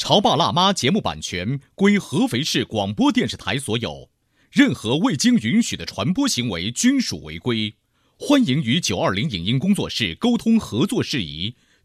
潮爸辣妈节目版权归合肥市广播电视台所有，任何未经允许的传播行为均属违规。欢迎与九二零影音工作室沟通合作事宜，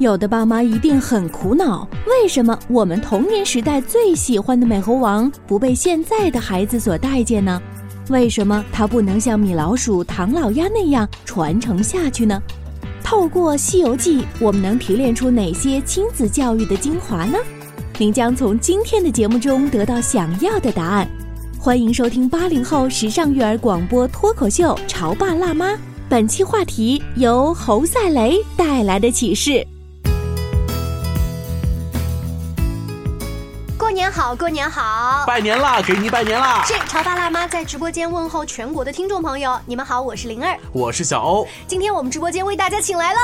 有的爸妈一定很苦恼，为什么我们童年时代最喜欢的美猴王不被现在的孩子所待见呢？为什么它不能像米老鼠、唐老鸭那样传承下去呢？透过《西游记》，我们能提炼出哪些亲子教育的精华呢？您将从今天的节目中得到想要的答案。欢迎收听八零后时尚育儿广播脱口秀《潮爸辣妈》，本期话题由侯赛雷带来的启示。过年好，过年好，拜年啦，给你拜年啦！是潮爸辣妈在直播间问候全国的听众朋友，你们好，我是灵儿，我是小欧，今天我们直播间为大家请来了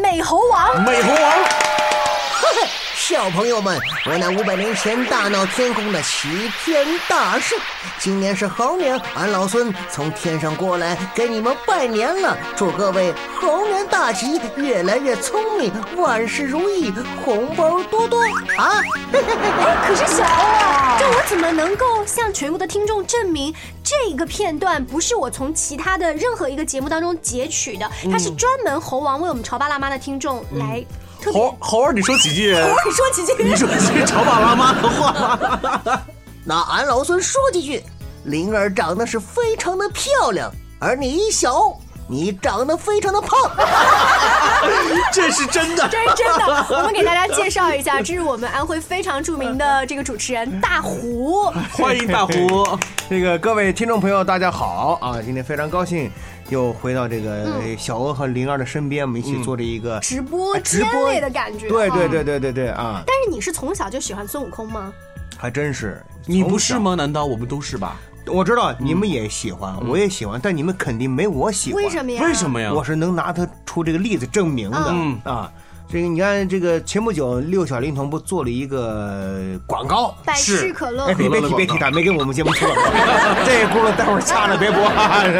美猴王，美猴王。小朋友们，我那五百年前大闹天宫的齐天大圣，今年是猴年，俺老孙从天上过来给你们拜年了，祝各位猴年大吉，越来越聪明，万事如意，红包多多啊！哎，可是小欧啊，这我怎么能够向全国的听众证明这个片段不是我从其他的任何一个节目当中截取的？它是专门猴王为我们潮爸辣妈的听众来。猴猴儿，你说几句？猴儿，你说几句？你说几句潮爸辣妈的话？那俺老孙说几句。灵儿长得是非常的漂亮，而你小，你长得非常的胖。这是真的，这是真的。我们给大家介绍一下，这是我们安徽非常著名的这个主持人大胡。欢迎大胡。这个各位听众朋友，大家好啊！今天非常高兴。又回到这个小娥和灵儿的身边，我们一起做着一个直播间类的感觉。对对对对对对啊！但是你是从小就喜欢孙悟空吗？还真是，你不是吗？难道我们都是吧？我知道你们也喜欢，我也喜欢，但你们肯定没我喜欢。为什么呀？为什么呀？我是能拿他出这个例子证明的。嗯啊。这个你看，这个前不久六小龄童不做了一个广告，百事可乐。哎，别别提别提，他没给我们节目出。这轱辘待会儿掐了别播。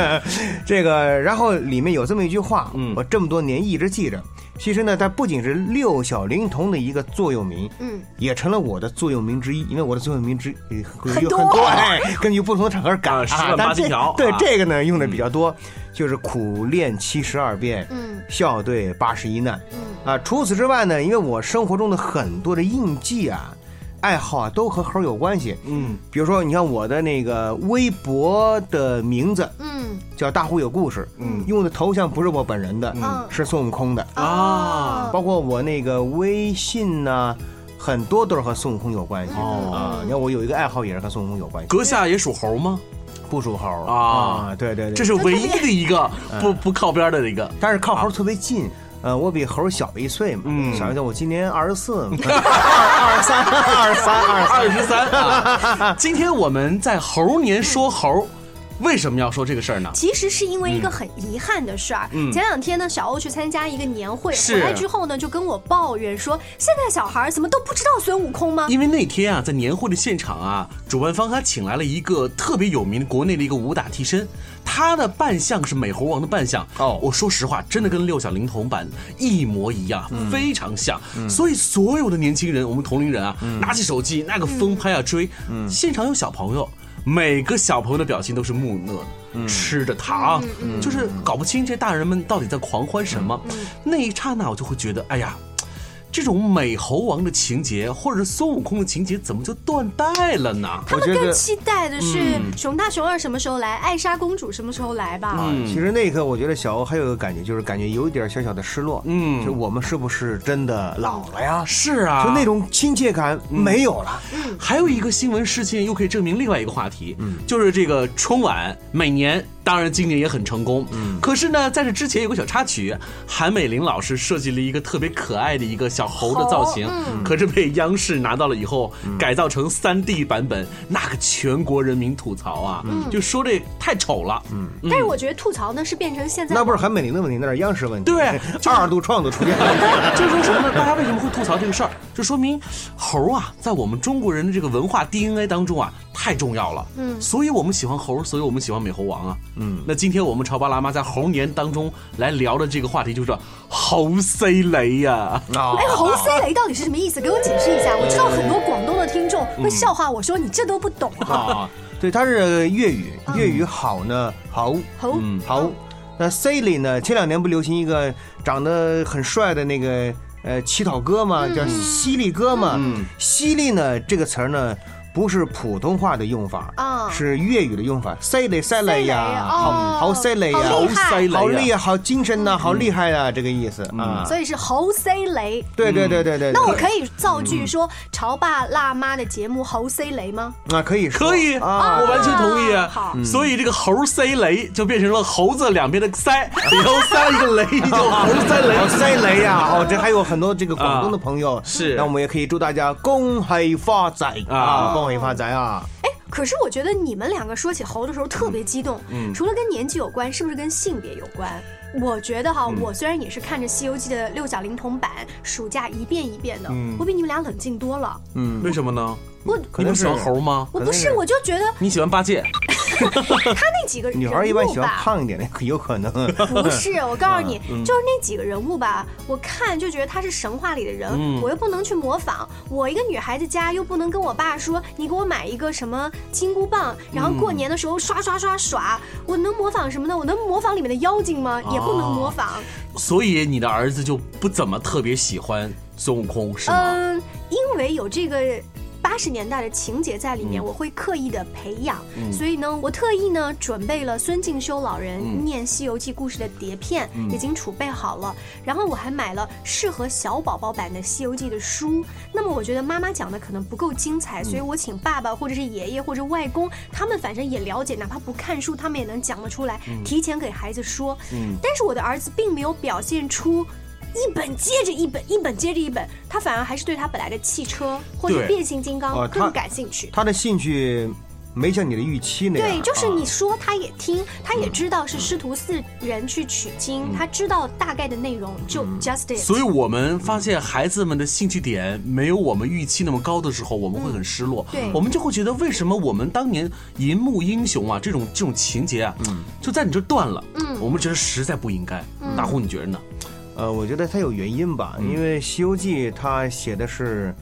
这个，然后里面有这么一句话，我这么多年一直记着。其实呢，它不仅是六小龄童的一个座右铭，嗯，也成了我的座右铭之一。因为我的座右铭之有很多，哎，根据不同的场合改十万八千条。对这个呢，用的比较多，就是苦练七十二变，嗯，笑对八十一难，嗯。啊，除此之外呢，因为我生活中的很多的印记啊、爱好啊，都和猴有关系。嗯，比如说，你看我的那个微博的名字，嗯，叫大虎有故事，嗯，用的头像不是我本人的，嗯，是孙悟空的啊。包括我那个微信呢，很多都是和孙悟空有关系啊。你看我有一个爱好也是和孙悟空有关系。阁下也属猴吗？不属猴啊。对对对，这是唯一的一个不不靠边的一个，但是靠猴特别近。呃，我比猴小一岁嘛，嗯，想一岁，我今年二十四，二二三，二三，二二十三啊。今天我们在猴年说猴。为什么要说这个事儿呢？其实是因为一个很遗憾的事儿。前两天呢，小欧去参加一个年会，回来之后呢，就跟我抱怨说：“现在小孩怎么都不知道孙悟空吗？”因为那天啊，在年会的现场啊，主办方还请来了一个特别有名的国内的一个武打替身，他的扮相是美猴王的扮相。哦，我说实话，真的跟六小龄童版一模一样，非常像。所以所有的年轻人，我们同龄人啊，拿起手机那个疯拍啊追。现场有小朋友。每个小朋友的表情都是木讷的，吃着糖，就是搞不清这大人们到底在狂欢什么。那一刹那，我就会觉得，哎呀，这种美猴王的情节，或者是孙悟空的情节，怎么就断代了呢？他们更期待的是熊大、熊二什么时候来，艾莎公主什么时候来吧？嗯，其实那一刻，我觉得小欧还有一个感觉，就是感觉有一点小小的失落。嗯，就我们是不是真的老了呀？是啊，就那种亲切感没有了。嗯，还有一个新闻事件，又可以证明另外一个话题，嗯，就是这个春晚每年。当然，今年也很成功。嗯，可是呢，在这之前有个小插曲，韩美林老师设计了一个特别可爱的一个小猴的造型，可是被央视拿到了以后，改造成三 D 版本，那个全国人民吐槽啊，就说这太丑了。嗯，但是我觉得吐槽呢是变成现在那不是韩美玲的问题，那是央视问题。对，二度创作出现了。就说什么呢？大家为什么会吐槽这个事儿？就说明猴啊，在我们中国人的这个文化 DNA 当中啊。太重要了，嗯，所以我们喜欢猴，所以我们喜欢美猴王啊，嗯，那今天我们潮爸辣妈在猴年当中来聊的这个话题就是猴 C 雷呀，哎，猴 C 雷到底是什么意思？给我解释一下。我知道很多广东的听众会笑话我说你这都不懂啊，对，它是粤语，粤语好呢，好，好，好，那 C 雷呢？前两年不流行一个长得很帅的那个呃乞讨哥吗？叫犀利哥吗？犀利呢这个词儿呢？不是普通话的用法啊，是粤语的用法。犀利犀利呀，好好犀利呀，好犀利，好厉害，好精神呐，好厉害呀，这个意思啊。所以是猴塞雷。对对对对对。那我可以造句说潮爸辣妈的节目猴塞雷吗？啊，可以，可以啊，我完全同意。好，所以这个猴塞雷就变成了猴子两边的腮，以后塞一个雷就猴塞雷，好塞雷呀。哦，这还有很多这个广东的朋友是，那我们也可以祝大家恭喜发财啊。恭喜发财啊！哎，可是我觉得你们两个说起猴的时候特别激动，嗯，除了跟年纪有关，是不是跟性别有关？我觉得哈，我虽然也是看着《西游记》的六小龄童版，暑假一遍一遍的，我比你们俩冷静多了。嗯，为什么呢？我可能喜欢猴吗？我不是，我就觉得你喜欢八戒。他那几个女孩一般喜欢胖一点的，有可能。不是，我告诉你，就是那几个人物吧，我看就觉得他是神话里的人，我又不能去模仿。我一个女孩子家又不能跟我爸说，你给我买一个什么金箍棒，然后过年的时候刷刷刷耍。我能模仿什么呢？我能模仿里面的妖精吗？也不能模仿。所以你的儿子就不怎么特别喜欢孙悟空，是吗？嗯，因为有这个。八十年代的情节在里面，我会刻意的培养，所以呢，我特意呢准备了孙敬修老人念《西游记》故事的碟片，已经储备好了。然后我还买了适合小宝宝版的《西游记》的书。那么我觉得妈妈讲的可能不够精彩，所以我请爸爸或者是爷爷或者外公，他们反正也了解，哪怕不看书，他们也能讲得出来，提前给孩子说。但是我的儿子并没有表现出。一本接着一本，一本接着一本，他反而还是对他本来的汽车或者变形金刚更感兴趣。他的兴趣没像你的预期那样。对，就是你说他也听，他也知道是师徒四人去取经，他知道大概的内容就 just it。所以我们发现孩子们的兴趣点没有我们预期那么高的时候，我们会很失落。对，我们就会觉得为什么我们当年银幕英雄啊这种这种情节啊，就在你这断了。嗯，我们觉得实在不应该。大虎，你觉得呢？呃，我觉得它有原因吧，因为《西游记》它写的是。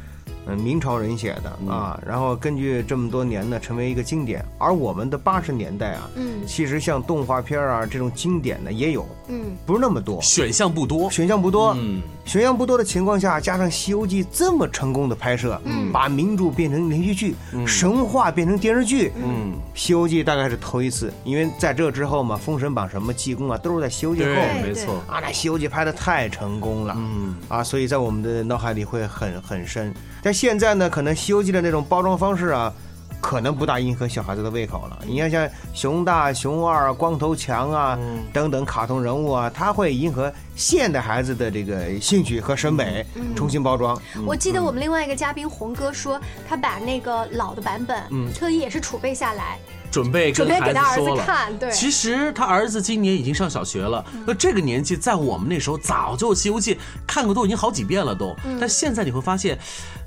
嗯，明朝人写的啊，然后根据这么多年呢，成为一个经典。而我们的八十年代啊，嗯，其实像动画片啊这种经典的也有，嗯，不是那么多，选项不多，选项不多，嗯，选项不多的情况下，加上《西游记》这么成功的拍摄，嗯，把名著变成连续剧，神话变成电视剧，嗯，《西游记》大概是头一次，因为在这之后嘛，《封神榜》什么济公啊，都是在《西游记》后，没错。啊，那《西游记》拍的太成功了，嗯，啊，所以在我们的脑海里会很很深。但现在呢，可能《西游记》的那种包装方式啊，可能不大迎合小孩子的胃口了。你看，像熊大、熊二、光头强啊等等卡通人物啊，他会迎合现代孩子的这个兴趣和审美，重新包装。我记得我们另外一个嘉宾红哥说，他把那个老的版本，特意也是储备下来。准备跟孩子说了，对，其实他儿子今年已经上小学了。那这个年纪，在我们那时候早就《西游记》看过，都已经好几遍了都。但现在你会发现，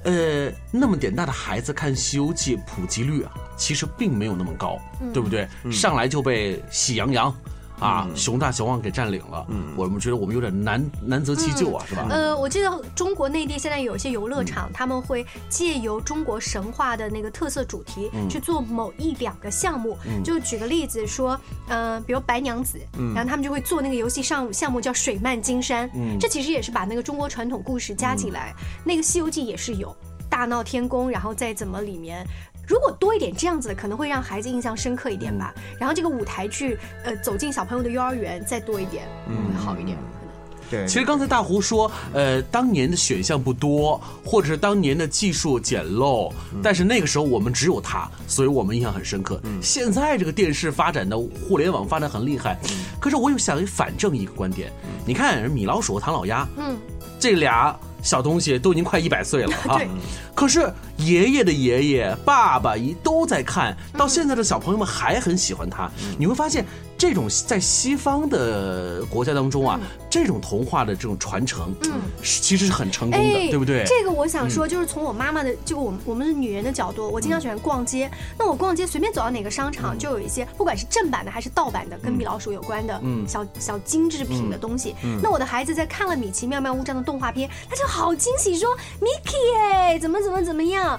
呃，那么点大的孩子看《西游记》普及率啊，其实并没有那么高，对不对？上来就被喜羊羊。啊，熊大熊二给占领了，嗯，我们觉得我们有点难难择其咎啊，是吧？呃，我记得中国内地现在有一些游乐场，他们会借由中国神话的那个特色主题去做某一两个项目。就举个例子说，呃，比如白娘子，然后他们就会做那个游戏上项目叫水漫金山，这其实也是把那个中国传统故事加进来。那个《西游记》也是有大闹天宫，然后再怎么里面。如果多一点这样子的，可能会让孩子印象深刻一点吧。然后这个舞台剧，呃，走进小朋友的幼儿园再多一点，会好一点。对，其实刚才大胡说，呃，当年的选项不多，或者是当年的技术简陋，但是那个时候我们只有它，所以我们印象很深刻。现在这个电视发展的互联网发展很厉害，可是我又想反正一个观点，你看米老鼠、唐老鸭，嗯，这俩。小东西都已经快一百岁了啊！可是爷爷的爷爷、爸爸一都在看到现在的小朋友们还很喜欢他。你会发现，这种在西方的国家当中啊，这种童话的这种传承，嗯，其实是很成功的，对不对？这个我想说，就是从我妈妈的，就我们我们是女人的角度，我经常喜欢逛街。那我逛街随便走到哪个商场，就有一些不管是正版的还是盗版的，跟米老鼠有关的嗯小小精致品的东西。那我的孩子在看了《米奇妙妙屋》这样的动画片，他就。好惊喜，说 Mickey 哎，怎么怎么怎么样？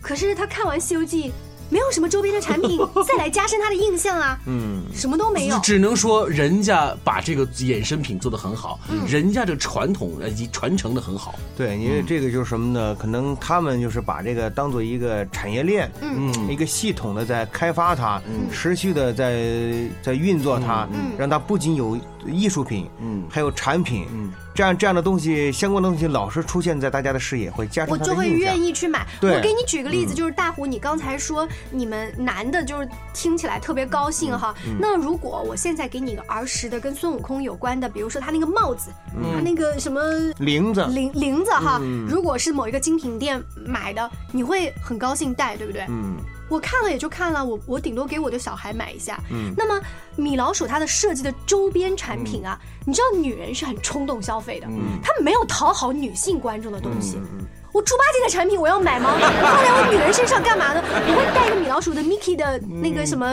可是他看完《西游记》。没有什么周边的产品 再来加深他的印象啊，嗯，什么都没有，只能说人家把这个衍生品做得很好，人家这传统以及传承的很好。对，因为这个就是什么呢？可能他们就是把这个当做一个产业链，嗯，一个系统的在开发它，持续的在在运作它，嗯。让它不仅有艺术品，嗯，还有产品，嗯，这样这样的东西相关的东西老是出现在大家的视野，会加深我就会愿意去买。我给你举个例子，就是大虎，你刚才说。你们男的就是听起来特别高兴哈。那如果我现在给你个儿时的跟孙悟空有关的，比如说他那个帽子，他那个什么铃子，铃铃子哈，如果是某一个精品店买的，你会很高兴戴，对不对？嗯。我看了也就看了，我我顶多给我的小孩买一下。嗯。那么米老鼠它的设计的周边产品啊，你知道女人是很冲动消费的，嗯，他们没有讨好女性观众的东西。嗯。我猪八戒的产品我要买吗？放在我女人身上干嘛呢？我会带个米老鼠的 Mickey 的那个什么？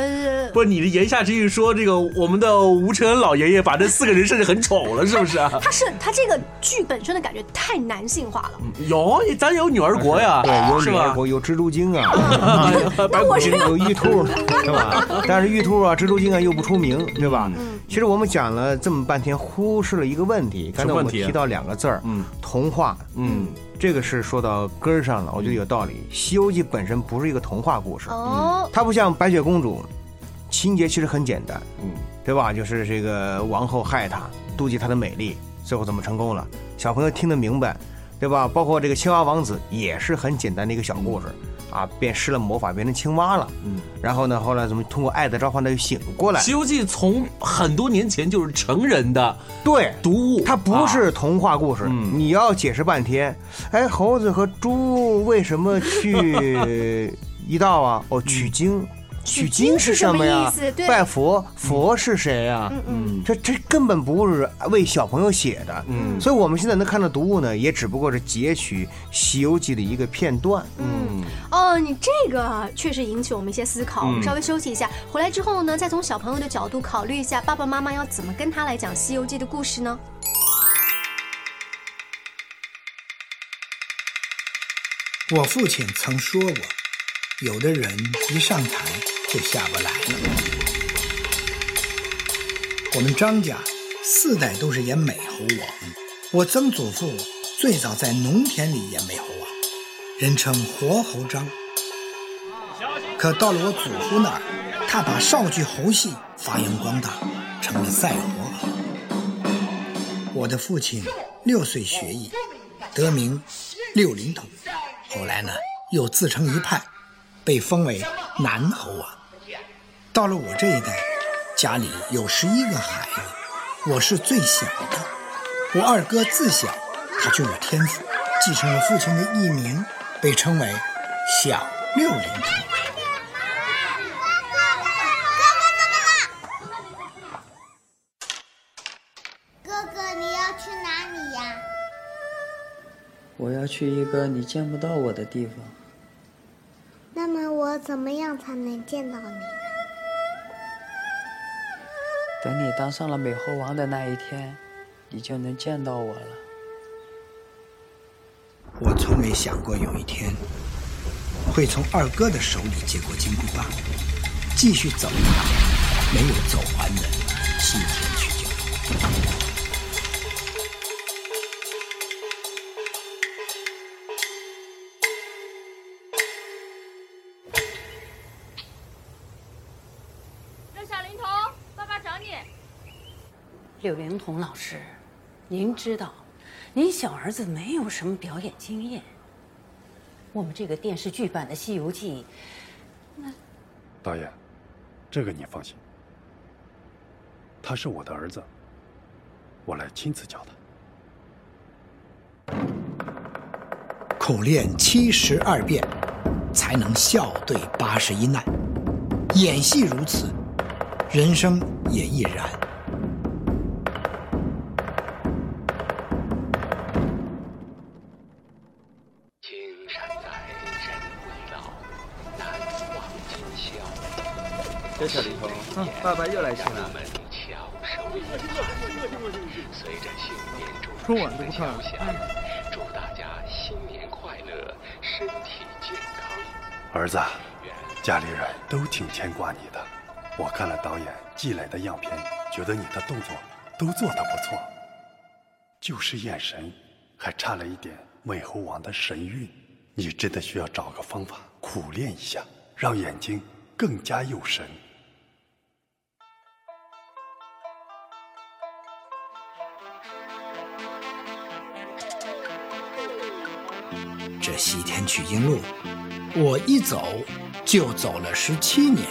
不，你的言下之意说这个我们的吴承恩老爷爷把这四个人设置很丑了，是不是啊？他是他这个剧本身的感觉太男性化了。有，咱有女儿国呀，对，有女儿国，有蜘蛛精啊，那我 是有玉兔，对吧？但是玉兔啊、蜘蛛精啊又不出名，对吧？其实我们讲了这么半天，忽视了一个问题。刚才我们提到两个字儿，嗯，童话，嗯。这个是说到根儿上了，我觉得有道理。《西游记》本身不是一个童话故事，哦，它不像白雪公主，情节其实很简单，嗯，对吧？就是这个王后害她，妒忌她的美丽，最后怎么成功了？小朋友听得明白，对吧？包括这个青蛙王子也是很简单的一个小故事。啊，变施了魔法，变成青蛙了。嗯，然后呢，后来怎么通过爱的召唤，他又醒过来。《西游记》从很多年前就是成人的，对，读物，它不是童话故事。你要解释半天，哎，猴子和猪为什么去 一道啊？哦，取经。取经是什么呀？拜佛，佛是谁呀？嗯，这这根本不是为小朋友写的。嗯，所以我们现在能看到读物呢，也只不过是截取《西游记》的一个片段。嗯，哦，你这个确实引起我们一些思考。我们稍微休息一下，回来之后呢，再从小朋友的角度考虑一下，爸爸妈妈要怎么跟他来讲《西游记》的故事呢？我父亲曾说过，有的人一上台。就下不来了。我们张家四代都是演美猴王，我曾祖父最早在农田里演美猴王，人称活猴张。可到了我祖父那儿，他把少剧猴戏发扬光大，成了赛活猴。我的父亲六岁学艺，得名六龄童，后来呢又自成一派，被封为南侯王。到了我这一代，家里有十一个孩子，我是最小的。我二哥自小他就有天赋，继承了父亲的艺名，被称为小六龄童。哥哥，你要去哪里呀？我要去一个你见不到我的地方。怎么样才能见到你？等你当上了美猴王的那一天，你就能见到我了。我从没想过有一天会从二哥的手里接过金箍棒，继续走他没有走完的西天取经柳灵童老师，您知道，您小儿子没有什么表演经验。我们这个电视剧版的《西游记》，那导演，这个你放心，他是我的儿子，我来亲自教他。苦练七十二变，才能笑对八十一难。演戏如此，人生也亦然。这小灵童，嗯，爸爸又来信了。春晚都不看。祝大家新年快乐，身体健康。儿子，家里人都挺牵挂你的。我看了导演寄来的样片，觉得你的动作都做得不错，就是眼神还差了一点美猴王的神韵。你真的需要找个方法苦练一下，让眼睛更加有神。这西天取经路，我一走就走了十七年，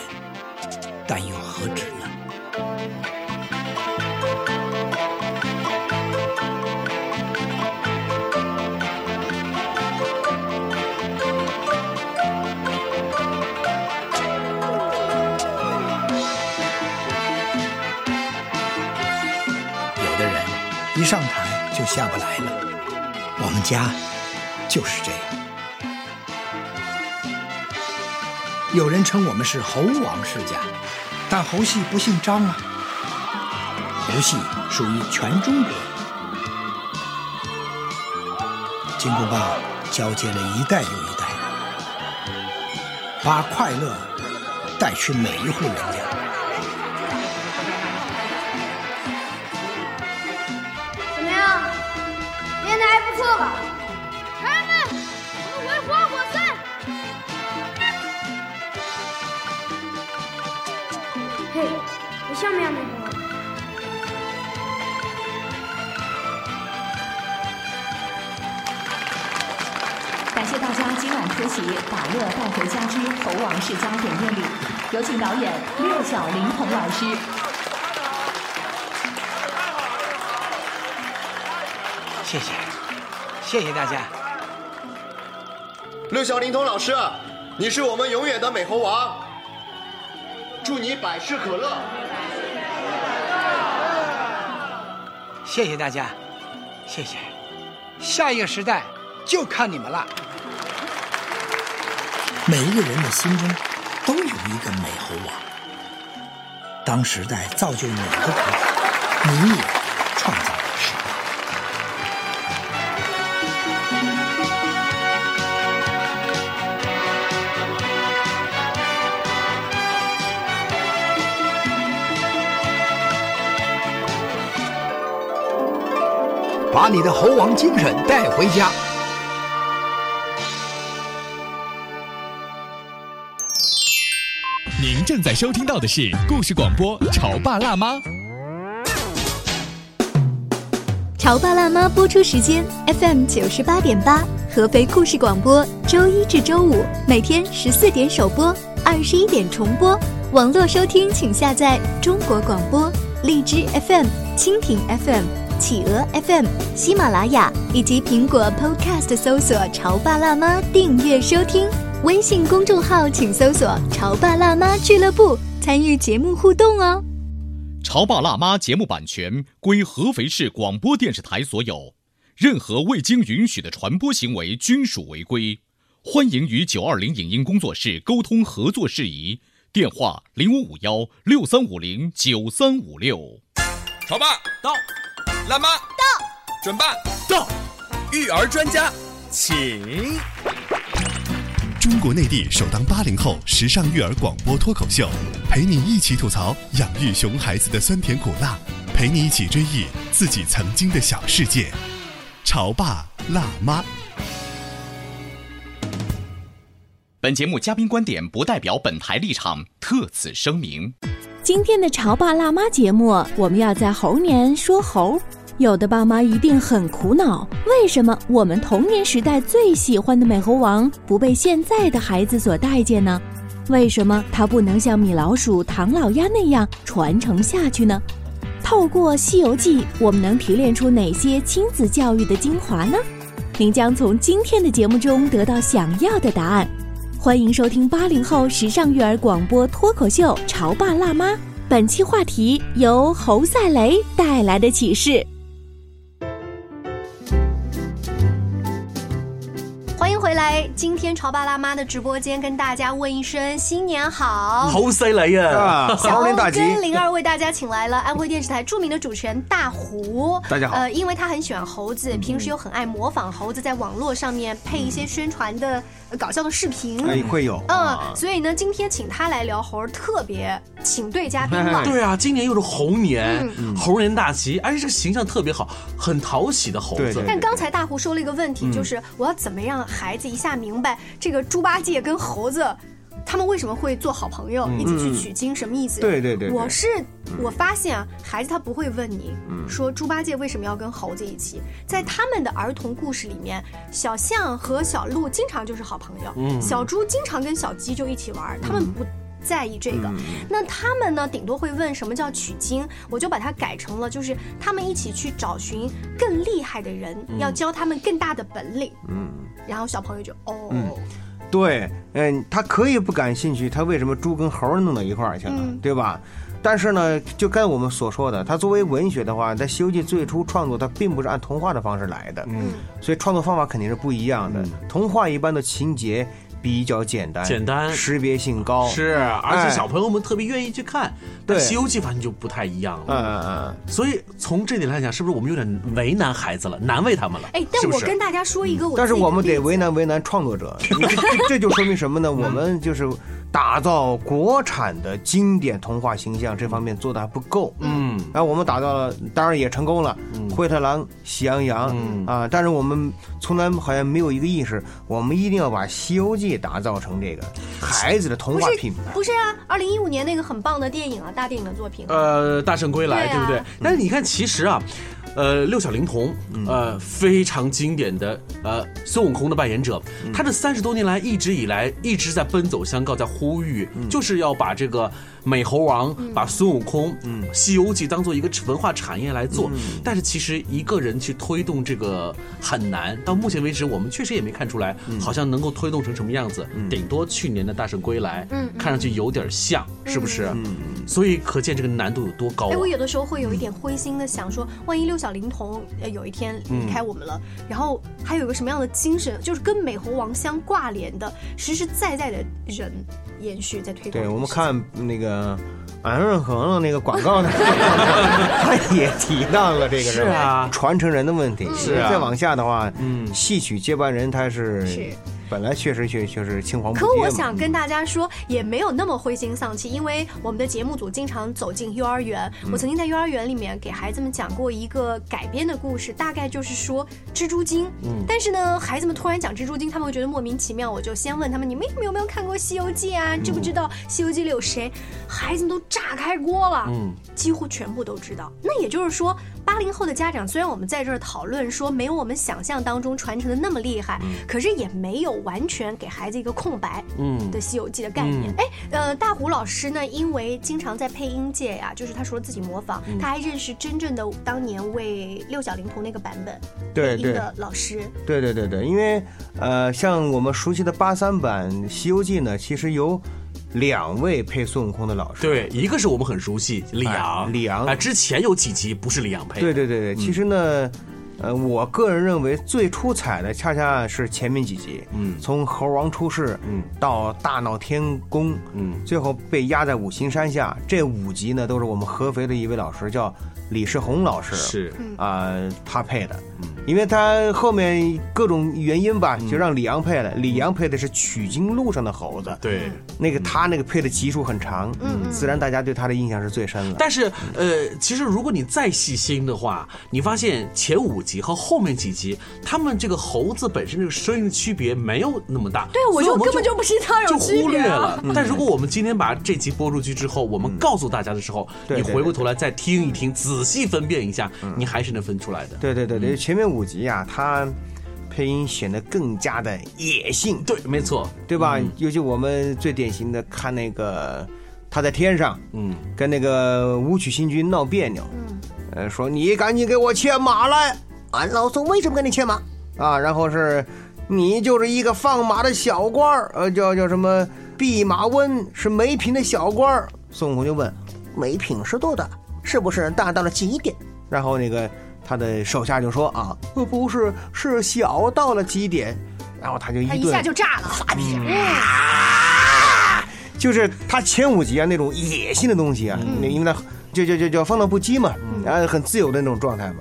但又何止呢？有的人一上台就下不来了，我们家。就是这样。有人称我们是猴王世家，但猴戏不姓张啊。猴戏属于全中国。金箍棒交接了一代又一代，把快乐带去每一户人家。乐带回家之猴王世家》点映礼，有请导演六小龄童老师。谢谢，谢谢大家。六小龄童老师，你是我们永远的美猴王，祝你百事可乐。谢谢大家，谢谢。下一个时代就看你们了。每一个人的心中都有一个美猴王。当时代造就哪个国家，你也创造了时代。把你的猴王精神带回家。正在收听到的是故事广播《潮爸辣妈》。潮爸辣妈播出时间：FM 九十八点八，合肥故事广播，周一至周五每天十四点首播，二十一点重播。网络收听请下载中国广播、荔枝 FM、蜻蜓 FM、企鹅 FM、喜马拉雅以及苹果 Podcast 搜索“潮爸辣妈”订阅收听。微信公众号请搜索“潮爸辣妈俱乐部”，参与节目互动哦。《潮爸辣妈》节目版权归合肥市广播电视台所有，任何未经允许的传播行为均属违规。欢迎与九二零影音工作室沟通合作事宜。电话零五五幺六三五零九三五六。潮爸到，辣妈到，准爸到，育儿专家，请。中国内地首档八零后时尚育儿广播脱口秀，陪你一起吐槽养育熊孩子的酸甜苦辣，陪你一起追忆自己曾经的小世界。潮爸辣妈。本节目嘉宾观点不代表本台立场，特此声明。今天的潮爸辣妈节目，我们要在猴年说猴。有的爸妈一定很苦恼，为什么我们童年时代最喜欢的美猴王不被现在的孩子所待见呢？为什么它不能像米老鼠、唐老鸭那样传承下去呢？透过《西游记》，我们能提炼出哪些亲子教育的精华呢？您将从今天的节目中得到想要的答案。欢迎收听八零后时尚育儿广播脱口秀《潮爸辣妈》，本期话题由侯赛雷带来的启示。来，今天潮爸辣妈的直播间跟大家问一声新年好，好犀利啊！小欧跟灵儿为大家请来了安徽电视台著名的主持人大胡，大家好。呃，因为他很喜欢猴子，平时又很爱模仿猴子，在网络上面配一些宣传的。搞笑的视频，哎，会有，嗯，所以呢，今天请他来聊猴，特别请对嘉宾了。对啊，今年又是猴年，猴年大吉，而且这个形象特别好，很讨喜的猴子。但刚才大胡说了一个问题，就是我要怎么让孩子一下明白这个猪八戒跟猴子。他们为什么会做好朋友，一起去取经？什么意思？对对对，我是我发现啊，孩子他不会问你，说猪八戒为什么要跟猴子一起？在他们的儿童故事里面，小象和小鹿经常就是好朋友，小猪经常跟小鸡就一起玩，他们不在意这个。那他们呢，顶多会问什么叫取经？我就把它改成了，就是他们一起去找寻更厉害的人，要教他们更大的本领。嗯，然后小朋友就哦。对，嗯，他可以不感兴趣，他为什么猪跟猴弄到一块儿去了，对吧？但是呢，就跟我们所说的，他作为文学的话，在《西游记》最初创作，它并不是按童话的方式来的，嗯，所以创作方法肯定是不一样的。童话一般的情节。比较简单，简单，识别性高，是，而且小朋友们特别愿意去看。对，《西游记》反正就不太一样了。嗯嗯嗯。所以从这点来讲，是不是我们有点为难孩子了，难为他们了？哎，但我跟大家说一个，但是我们得为难为难创作者。这这就说明什么呢？我们就是。打造国产的经典童话形象这方面做的还不够，嗯，然后我们打造了，当然也成功了，嗯灰太狼、喜羊羊，嗯啊，但是我们从来好像没有一个意识，我们一定要把《西游记》打造成这个孩子的童话品牌。不是啊，二零一五年那个很棒的电影啊，大电影的作品，呃，《大圣归来》，对不对？但是你看，其实啊。呃，六小龄童，呃，非常经典的呃孙悟空的扮演者，他这三十多年来一直以来一直在奔走相告，在呼吁，就是要把这个。美猴王把孙悟空，嗯，《西游记》当做一个文化产业来做，但是其实一个人去推动这个很难。到目前为止，我们确实也没看出来，好像能够推动成什么样子。顶多去年的大圣归来，嗯，看上去有点像，是不是？嗯，所以可见这个难度有多高。哎，我有的时候会有一点灰心的想说，万一六小龄童有一天离开我们了，然后还有一个什么样的精神，就是跟美猴王相挂连的实实在在的人。延续在推动。对我们看那个安润恒的那个广告呢，他也提到了这个是啊传承人的问题。是啊再往下的话，嗯，戏曲接班人他是是。本来确实确确实青黄不接可我想跟大家说，也没有那么灰心丧气，因为我们的节目组经常走进幼儿园。我曾经在幼儿园里面给孩子们讲过一个改编的故事，大概就是说蜘蛛精。嗯。但是呢，孩子们突然讲蜘蛛精，他们会觉得莫名其妙。我就先问他们：你们有没有看过《西游记》啊？知不知道《西游记》里有谁？孩子们都炸开锅了。嗯。几乎全部都知道。那也就是说，八零后的家长虽然我们在这儿讨论说没有我们想象当中传承的那么厉害，可是也没有。完全给孩子一个空白，嗯，的《西游记》的概念。哎，呃，大胡老师呢，因为经常在配音界呀，就是他除了自己模仿，他还认识真正的当年为六小龄童那个版本配音的老师。对对对对，因为呃，像我们熟悉的八三版《西游记》呢，其实有两位配孙悟空的老师。对，一个是我们很熟悉李昂，李昂啊，之前有几集不是李昂配。对对对对，其实呢。呃，我个人认为最出彩的恰恰是前面几集，嗯，从猴王出世，嗯，到大闹天宫，嗯，最后被压在五行山下，这五集呢都是我们合肥的一位老师叫李世宏老师，是。啊、他配的，嗯，因为他后面各种原因吧，就让李阳配了，李阳配的是取经路上的猴子，对，那个他那个配的集数很长，嗯。自然大家对他的印象是最深了。但是，呃，其实如果你再细心的话，你发现前五集和后面几集，他们这个猴子本身这个声音的区别没有那么大。对我所以们就根本就不知道有就区别啊。忽略了。嗯。但如果我们今天把这集播出去之后，我们告诉大家的时候，你回过头来再听一听，仔细分辨一下，你还是能分出来的。对对对对，前面五集啊，他配音显得更加的野性。对，没错，对吧？尤其我们最典型的看那个他在天上，嗯，跟那个武曲星君闹别扭，嗯，呃，说你赶紧给我牵马来，俺老孙为什么跟你牵马？啊，然后是你就是一个放马的小官儿，呃，叫叫什么弼马温是没品的小官儿。孙悟空就问，没品是多大？是不是大到了极点？然后那个他的手下就说啊，呃不是，是小到了极点。然后他就一顿他一下就炸了，发脾气就是他前五集啊那种野性的东西啊，那因为他就就就叫放荡不羁嘛，然后很自由的那种状态嘛。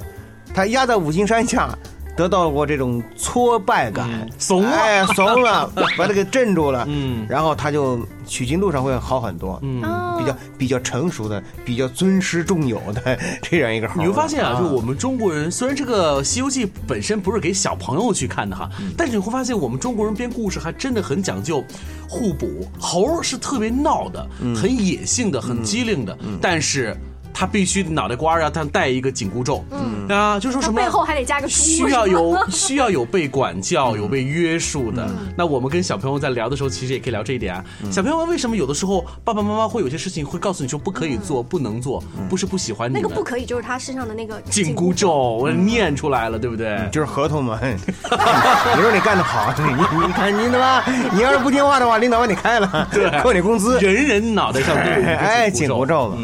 他压在五行山下，得到过这种挫败感，怂了。哎，怂了，把他给镇住了。嗯，然后他就取经路上会好很多，嗯。比较比较成熟的，比较尊师重友的这样一个猴。你会发现啊，就我们中国人，虽然这个《西游记》本身不是给小朋友去看的哈，嗯。但是你会发现我们中国人编故事还真的很讲究互补。猴是特别闹的，嗯。很野性的，很机灵的，但是。他必须脑袋瓜儿啊，他带一个紧箍咒，嗯。啊，就说什么背后还得加个猪需要有需要有被管教、有被约束的。那我们跟小朋友在聊的时候，其实也可以聊这一点啊。小朋友们为什么有的时候爸爸妈妈会有些事情会告诉你说不可以做、不能做，不是不喜欢你，那个不可以，就是他身上的那个紧箍咒，我念出来了，对不对？就是合同嘛。你说你干得好，你你看你他妈，你要是不听话的话，领导把你开了，对。扣你工资。人人脑袋上都有哎，紧箍咒嘛。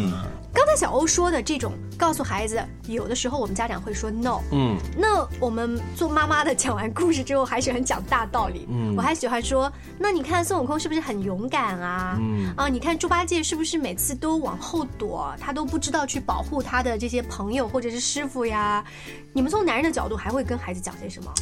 嗯刚才小欧说的这种告诉孩子，有的时候我们家长会说 no，嗯，那我们做妈妈的讲完故事之后，还喜欢讲大道理。嗯我还喜欢说，那你看孙悟空是不是很勇敢啊？嗯啊，你看猪八戒是不是每次都往后躲，他都不知道去保护他的这些朋友或者是师傅呀？你们从男人的角度还会跟孩子讲些什么？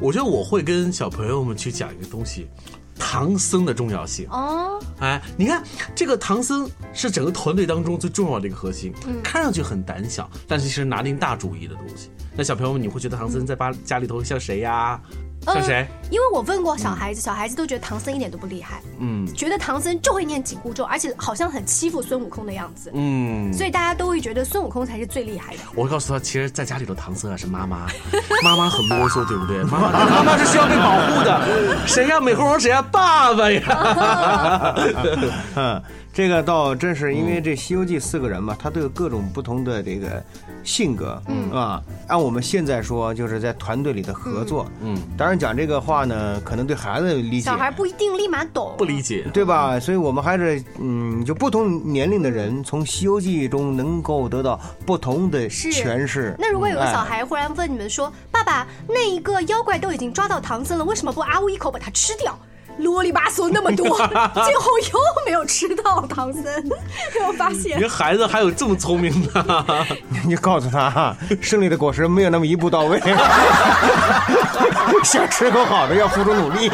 我觉得我会跟小朋友们去讲一个东西，唐僧的重要性。哦，哎，你看这个唐僧是整个团队当中最重要的一个核心，嗯看上去很胆小，但是其实拿定大主意的东西。那小朋友们，你会觉得唐僧在巴家里头像谁呀？像谁？因为我问过小孩子，小孩子都觉得唐僧一点都不厉害，嗯觉得唐僧就会念紧箍咒，而且好像很欺负孙悟空的样子。嗯，所以大家都会觉得孙悟空才是最厉害的。我告诉他，其实在家里头唐僧啊是妈妈，妈妈很啰嗦，对不对？妈妈妈妈是需要被保护的，谁呀？美猴王谁呀？爸爸呀！嗯，这个倒真是因为这《西游记》四个人嘛，他都有各种不同的这个性格，嗯。啊，按我们现在说，就是在团队里的合作，嗯，当然讲这个话呢，可能对孩子理解小孩不一定立马懂，不理解，对吧？所以我们还是嗯，就不同年龄的人从《西游记》中能够得到不同的诠释。那如果有个哎。小孩忽然问你们说：“爸爸，那一个妖怪都已经抓到唐僧了，为什么不啊呜一口把它吃掉？”啰里吧嗦那么多，最后又没有吃到唐僧，没有发现你。孩子还有这么聪明的？你告诉他，胜利的果实没有那么一步到位，想吃口好的要付出努力。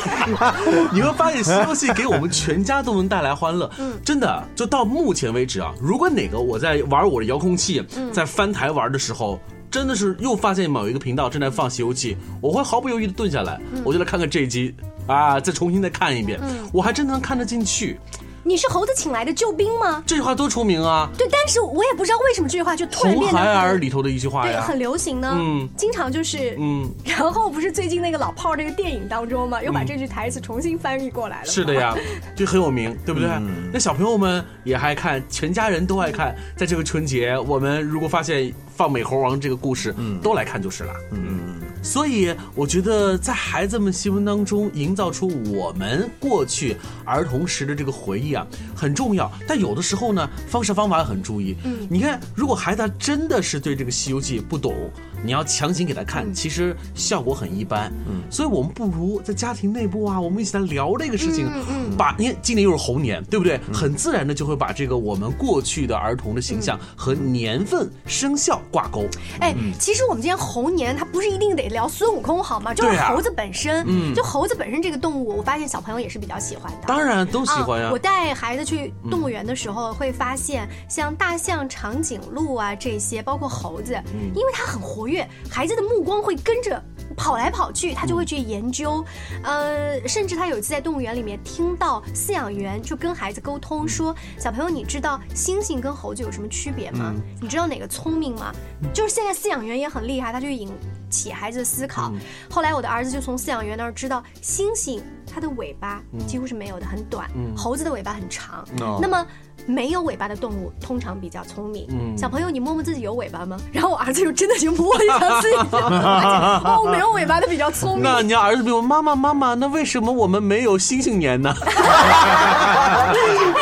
你会发现《西游记》给我们全家都能带来欢乐。嗯真的，就到目前为止啊，如果哪个我在玩我的遥控器，嗯在翻台玩的时候。真的是又发现某一个频道正在放《西游记》，我会毫不犹豫的顿下来，嗯我就来看看这一集啊，再重新再看一遍，嗯我还真能看得进去。你是猴子请来的救兵吗？这句话多出名啊！对，但是我也不知道为什么这句话就突然变得孩儿里头的一句话对，呀，很流行呢。嗯经常就是，嗯，然后不是最近那个老炮儿那个电影当中嘛，又把这句台词重新翻译过来了。是的呀，就很有名，对不对？那小朋友们也爱看，全家人都爱看。在这个春节，我们如果发现放《美猴王》这个故事，都来看就是了。嗯，所以我觉得在孩子们心目当中营造出我们过去儿童时的这个回忆啊，很重要。但有的时候呢，方式方法很注意。嗯你看，如果孩子他真的是对这个《西游记》不懂，你要强行给他看，其实效果很一般。嗯，所以我们不如在家庭内部啊，我们一起来聊这个事情。把你看今年又是猴年，对不对？很自然的就会把这个我们过去的儿童的形象和年份生肖挂钩。哎，其实我们今天猴年，它不是一定得聊孙悟空好吗？就是猴子本身，就猴子本身这个动物，我发现小朋友也是比较喜欢的。当然都喜欢呀。我带孩子去动物园的时候，会发现像大象、长颈鹿啊这些，包括猴子，因为它很活跃，孩子的目光会跟着跑来跑去，他就会去研究。呃，甚至他有一次在动物园里面听到饲养员就跟孩子沟通说：“小朋友，你知道猩猩跟猴子有什么区别吗？你知道哪个聪明吗？”就是现在饲养员也很厉害，他就引起孩子的思考。后来我的儿子就从饲养员那儿知道，猩猩它的尾巴几乎是没有的，很短；猴子的尾巴很长。那么。没有尾巴的动物通常比较聪明。嗯，小朋友，你摸摸自己有尾巴吗？然后我儿子就真的就摸一下自己，哦，没有尾巴的比较聪明。那你儿子比我妈妈妈妈，那为什么我们没有星星年呢？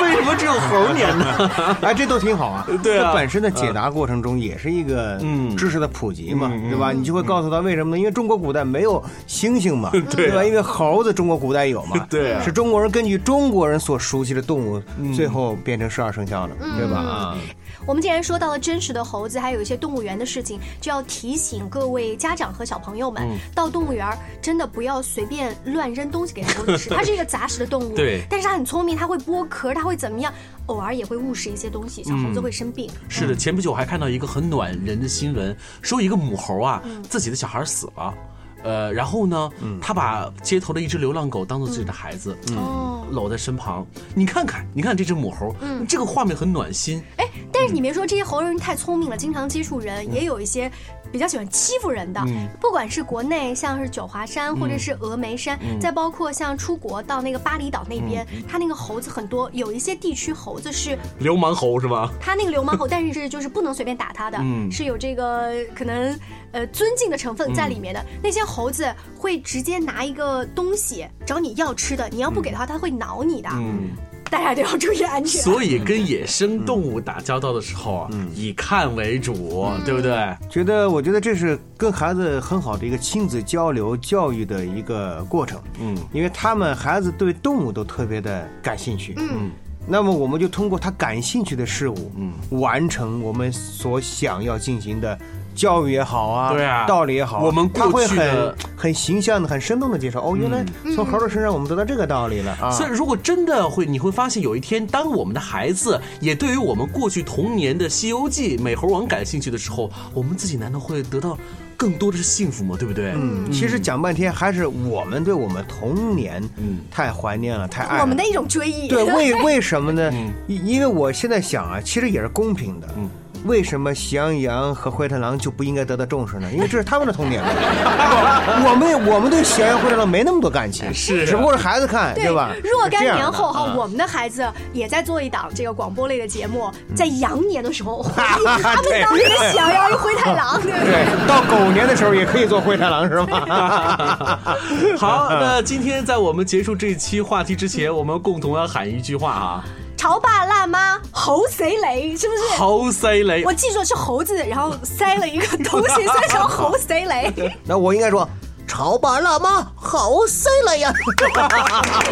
为什么只有猴年呢？哎，这都挺好啊。对啊，本身的解答过程中也是一个嗯知识的普及嘛，对吧？你就会告诉他为什么呢？因为中国古代没有猩猩嘛，对吧？因为猴子中国古代有嘛，对，是中国人根据中国人所熟悉的动物，最后变成。十二生肖呢，对吧？啊，我们既然说到了真实的猴子，还有一些动物园的事情，就要提醒各位家长和小朋友们，到动物园真的不要随便乱扔东西给猴子吃。它是一个杂食的动物，对，但是它很聪明，它会剥壳，它会怎么样？偶尔也会误食一些东西，小猴子会生病。是的，前不久我还看到一个很暖人的新闻，说一个母猴啊，自己的小孩死了。呃，然后呢，他把街头的一只流浪狗当做自己的孩子，嗯。搂在身旁。你看看，你看这只母猴，嗯。这个画面很暖心。哎，但是你别说，这些猴人太聪明了，经常接触人，也有一些。比较喜欢欺负人的，不管是国内像是九华山或者是峨眉山，再包括像出国到那个巴厘岛那边，它那个猴子很多，有一些地区猴子是流氓猴是吧？它那个流氓猴，但是就是不能随便打它的，是有这个可能呃尊敬的成分在里面的。那些猴子会直接拿一个东西找你要吃的，你要不给它，它会挠你的。嗯大家都要注意安全。所以跟野生动物打交道的时候啊，以看为主，对不对？觉得我觉得这是跟孩子很好的一个亲子交流教育的一个过程。嗯，因为他们孩子对动物都特别的感兴趣。嗯，那么我们就通过他感兴趣的事物，嗯，完成我们所想要进行的。教育也好啊，对啊，道理也好，我们他会很很形象的、很生动的介绍。哦，原来从猴的身上我们得到这个道理了啊！所以，如果真的会，你会发现有一天，当我们的孩子也对于我们过去童年的《西游记》《美猴王》感兴趣的时候，我们自己难道会得到更多的是幸福吗？对不对？嗯，其实讲半天还是我们对我们童年，嗯，太怀念了，太爱我们的一种追忆。对，为 为什么呢？因因为我现在想啊，其实也是公平的。嗯。为什么喜羊羊和灰太狼就不应该得到重视呢？因为这是他们的童年。我们我们对喜羊羊、灰太狼没那么多感情，是只不过是孩子看，对吧？若干年后哈，我们的孩子也在做一档这个广播类的节目，在羊年的时候，他们当年的喜羊羊与灰太狼，对，到狗年的时候也可以做灰太狼，是吗？好，那今天在我们结束这期话题之前，我们共同要喊一句话啊。潮爸辣妈猴谁雷是不是？猴谁雷？我记住是猴子，然后塞了一个东西，塞成猴谁雷。那我应该说，潮爸辣妈猴谁雷呀？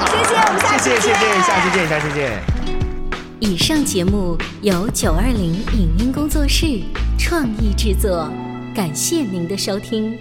谢谢，我们下次见，谢谢，下次见，下次见。以上节目由九二零影音工作室创意制作，感谢您的收听。